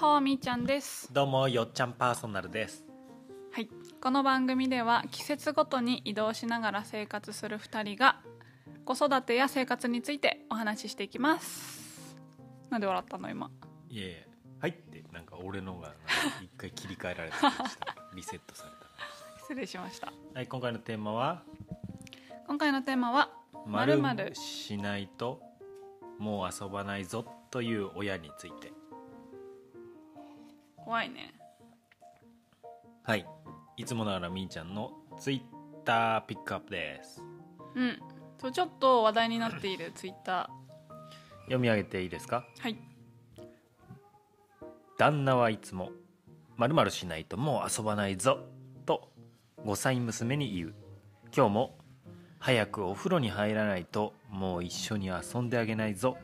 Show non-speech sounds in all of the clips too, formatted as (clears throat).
ほーみーちゃんです。どうもよっちゃんパーソナルです。はい。この番組では季節ごとに移動しながら生活する2人が子育てや生活についてお話ししていきます。なんで笑ったの今？いえはいってなんか俺のが一回切り替えられたた。(laughs) リセットされ失礼しました。たはい今回のテーマは？今回のテーマは「まるまる。しないともう遊ばないぞ」という親について怖いね。はい。いつもながらみーちゃんのツイッターピックアップです。うん。そうちょっと話題になっている (laughs) ツイッタ読み上げていいですか？ーはい。旦那はいつも「まるしないともう遊ばないぞ」と5歳娘に言う。今日も「早くお風呂に入らないともう一緒に遊んであげないぞ」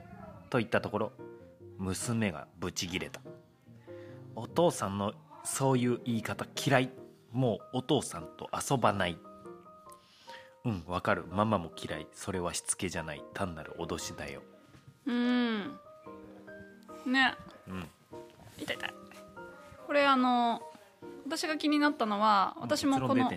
と言ったところ娘がブチギレたお父さんのそういう言い方嫌い。もうお父さんと遊ばない。うんわかる。ママも嫌い。それはしつけじゃない。単なる脅しだよ。うん。ね。うん。痛い痛い。これあの私が気になったのは私もこの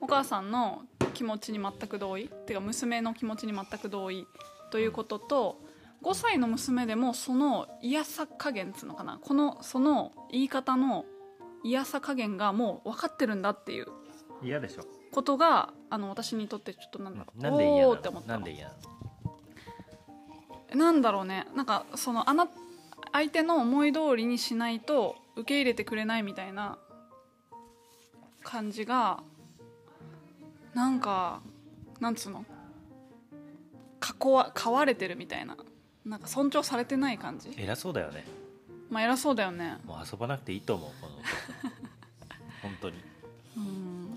お母さんの気持ちに全く同意。っていうか娘の気持ちに全く同意ということと5歳の娘でもその嫌さ加減っつうのかな。このその言い方の嫌さ加減がもう分かってるんだっていう。嫌でしょ。ことがあの私にとってちょっとなんだろうなんで嫌おーって思った。のなんで嫌なの？なんだろうね。なんかそのあな相手の思い通りにしないと受け入れてくれないみたいな感じがなんかなんつうの？囲わ飼われてるみたいななんか尊重されてない感じ？偉そうだよね。まあ偉そうだよね。もう遊ばなくていいと思うこの (laughs) 本当に。うん。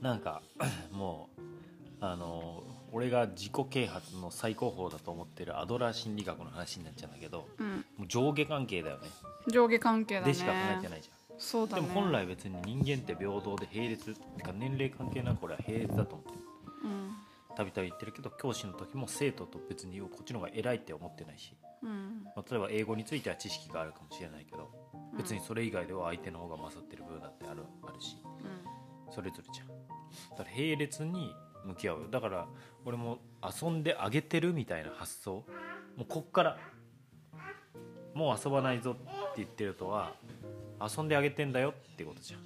なんか (clears throat) もうあの俺が自己啓発の最高峰だと思ってるアドラー心理学の話になっちゃうんだけどうん。もう上下関係だよね。上下関係だね。でしか考えてないじゃん。そうだね。でも本来別に人間って平等で並列ってか年齢関係なく俺は並列だと思ってる。うんたびたび言ってるけど教師の時も生徒と別にこっちの方が偉いって思ってないし、うん。まあ、例えば英語については知識があるかもしれないけど別にそれ以外では相手の方が勝ってる部分だってあるあるし。それぞれじゃん。だから並列に向き合うよ。だから俺も遊んであげてるみたいな発想。もうこっから。もう遊ばないぞって言ってるとは遊んであげてんだよってことじゃん。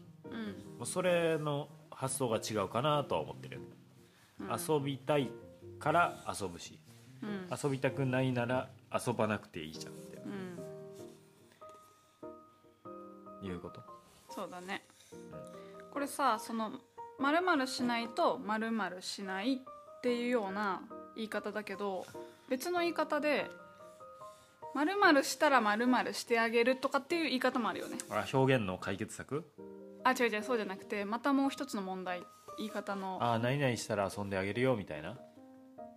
うん。それの発想が違うかなとは思ってるよ、遊びたいから遊ぶしうん。遊びたくないなら遊ばなくていいじゃんって。うん。いうこと？そうだね。これさその「まるしない」と「まるしない」っていうような言い方だけど別の言い方で「まるしたらまるしてあげる」とかっていう言い方もあるよね。あ表現の解決策？あ違う違うそうじゃなくてまたもう一つの問題言い方の。ああ何々したら遊んであげるよみたいな。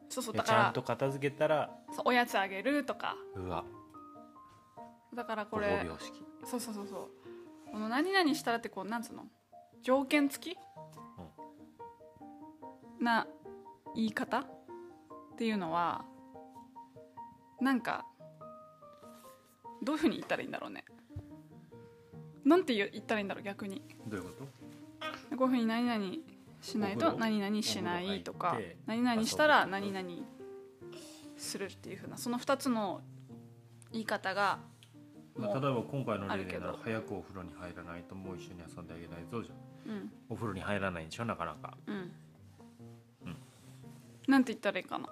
そうそういやちゃんと片付けたらそうおやつあげるとか。うわ。だからこごれ方式。そうそうそうそう。この何々したらってこうなんつうの？条件付き、な言い方っていうのはなんかどういうふうに言ったらいいんだろうね。なんて言う言ったらいいんだろう逆に。どういうこと？こういうふうに何々しないと何々しないとか何々したら何々するっていうふうなその2つの言い方がまあ、例えば今回の例で早くお風呂に入らないともう一緒に遊んであげないぞじゃん。うん。お風呂に入らないんでしょ？なかなか。うん、うん。なんて言ったらいいかな？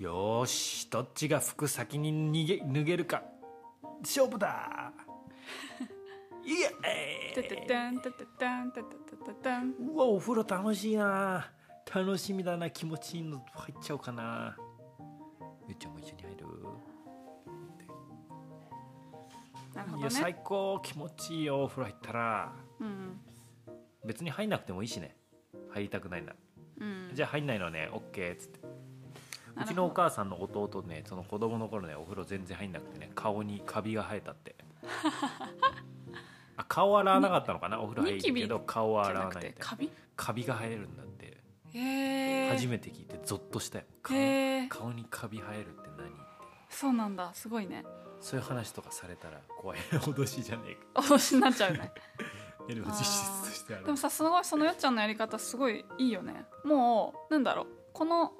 よーしどっちが服先に逃げ脱げるか。勝負だ (laughs) いやえてててんてててんてててててんうわお風呂楽しいな。楽しみだな気持ちいいの入っちゃおうかな。ゆっちゃんも一緒に入る。いやなるほどね。最高。気持ちいいよお風呂入ったら。うん。別に入んなくてもいいしね。入りたくないなら。うん。じゃあ入んないのね。OK っつって。うちのお母さんの弟ねその子供の頃ねお風呂全然入んなくてね顔にカビが生えたって (laughs) あ顔洗わなかったのかな？お風呂入るけど顔は洗わないみたいな。てカビ？カビが生えるんだって。初めて聞いてゾッとしたよ。顔顔にカビ生えるって何そうなんだ。すごいね。そういう話とかされたら怖い。脅しじゃねえか。脅しになっちゃうね。でもさすごいそのよっちゃんのやり方すごいいいよね。もうなんだろう。この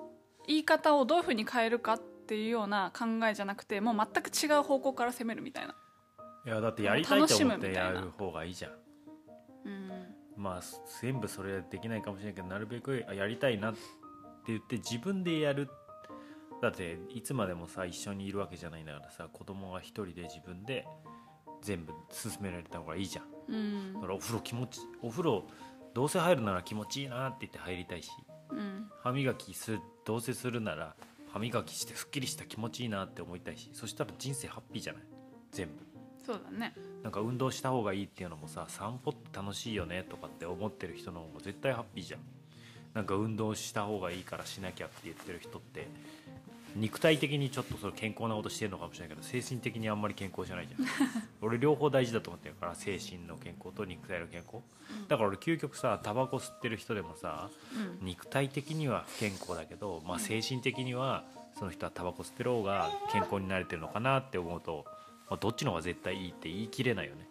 言い方をどういうふうに変えるかっていうような考えじゃなくてもう全く違う方向から攻めるみたいないやだってやりたいと思ってやる方がいいじゃん。うん。まあ全部それはできないかもしれないけどなるべくあやりたいなって言って自分でやる。だっていつまでもさ一緒にいるわけじゃないんだからさ子供は一人で自分で全部進められた方がいいじゃん。うん。だからお風呂気持ちお風呂どうせ入るなら気持ちいいなって言って入りたいしうん。歯磨きするどうせするなら歯磨きしてすっきりした気持ちいいなって思いたいしそしたら人生ハッピーじゃない？全部そうだね。なんか運動した方がいいっていうのもさ散歩って楽しいよねとかって思ってる人の方が絶対ハッピーじゃん。なんか運動した方がいいからしなきゃって言ってる人って肉体的にちょっとそれ健康なことしてるのかもしれないけど精神的にあんまり健康じゃないじゃん。(laughs) 俺両方大事だと思ってるから精神の健康と肉体の健康。だから俺究極さタバコ吸ってる人でもさうん。肉体的には不健康だけど、まあ、精神的にはその人はタバコ吸ってる方が健康になれてるのかなって思うと、まあ、どっちの方が絶対いいって言い切れないよね。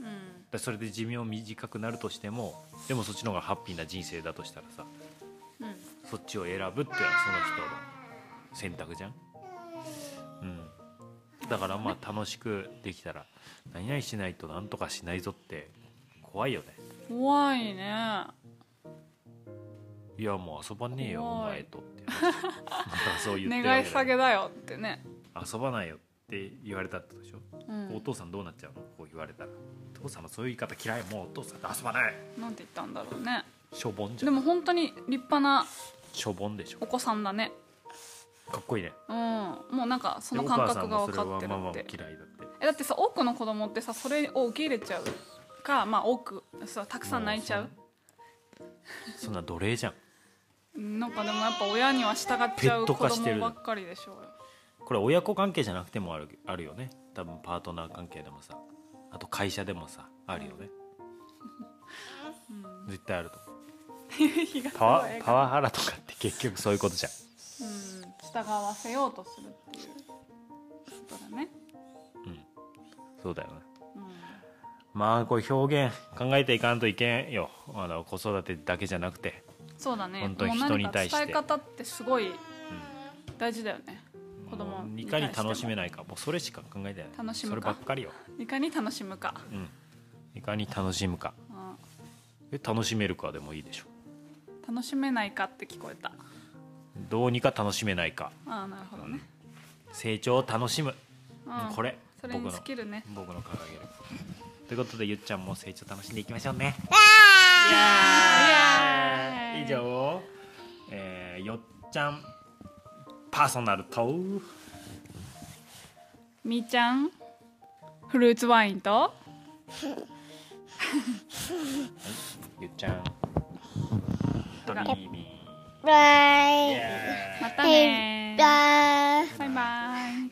うん。だそれで寿命短くなるとしてもでもそっちの方がハッピーな人生だとしたらさうん。そっちを選ぶっていうのはその人の選択じゃん。うん。だからまあ楽しくできたら何々しないとなんとかしないぞって怖いよね。怖いね。いやもう遊ばねえよお前とって (laughs) そう言ってるわ願い下げだよってね。遊ばないよって言われたってことでしょ、うん。お父さんどうなっちゃうの？こう言われたらお父さんのそういう言い方嫌いもうお父さんと遊ばないなんて言ったんだろうねしょぼんじゃんでも本当に立派なしょぼんでしょお子さんだね。かっこいいね。うん。もうなんかそので感覚が分かってるって。嫌いだって。えだってさ多くの子供ってさそれを受け入れちゃうかまあ多くさたくさん泣いちゃう。そんな奴隷じゃんなんかでもやっぱ親には従っちゃう子供ばっかりでしょうよこれ親子関係じゃなくてもあるあるよね。多分パートナー関係でもさあと会社でもさあるよね、絶対あると (laughs) パワパワハラとかって結局そういうことじゃん。うん。従わせようとするっていうことだね。そうだよね。うん。まあこれ表現考えていかんといけんよ。あの子育てだけじゃなくて、そうだね。本当に人に対して。伝え方ってすごいうん。大事だよね子供もういかに楽しめいないか。もうそれしか考えてない。楽しむか。そればっかりよ、いかに楽しむか、うん、いかに楽しむか。うんえ楽しめるかでもいいでしょ。楽しめないかって聞こえた。どうにか楽しめないか。ああなるほどね、成長を楽しむ、うん。これ。それに僕の尽きるね。僕の掲げる。ということでゆっちゃんも成長楽しんでいきましょうね。イエーイ。以上、えー、よっちゃんパーソナルとみーちゃんフルーツワインと？ゆっちゃん。ドリーミー。バイまたねバイ。バイバイ